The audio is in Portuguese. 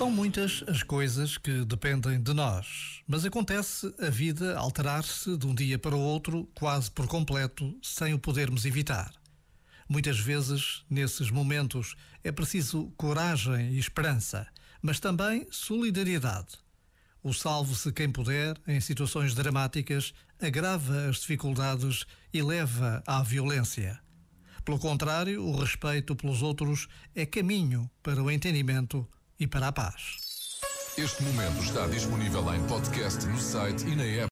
São muitas as coisas que dependem de nós, mas acontece a vida alterar-se de um dia para o outro, quase por completo, sem o podermos evitar. Muitas vezes, nesses momentos, é preciso coragem e esperança, mas também solidariedade. O salve-se quem puder, em situações dramáticas, agrava as dificuldades e leva à violência. Pelo contrário, o respeito pelos outros é caminho para o entendimento e para a paz. Este momento está disponível em podcast no site e na app.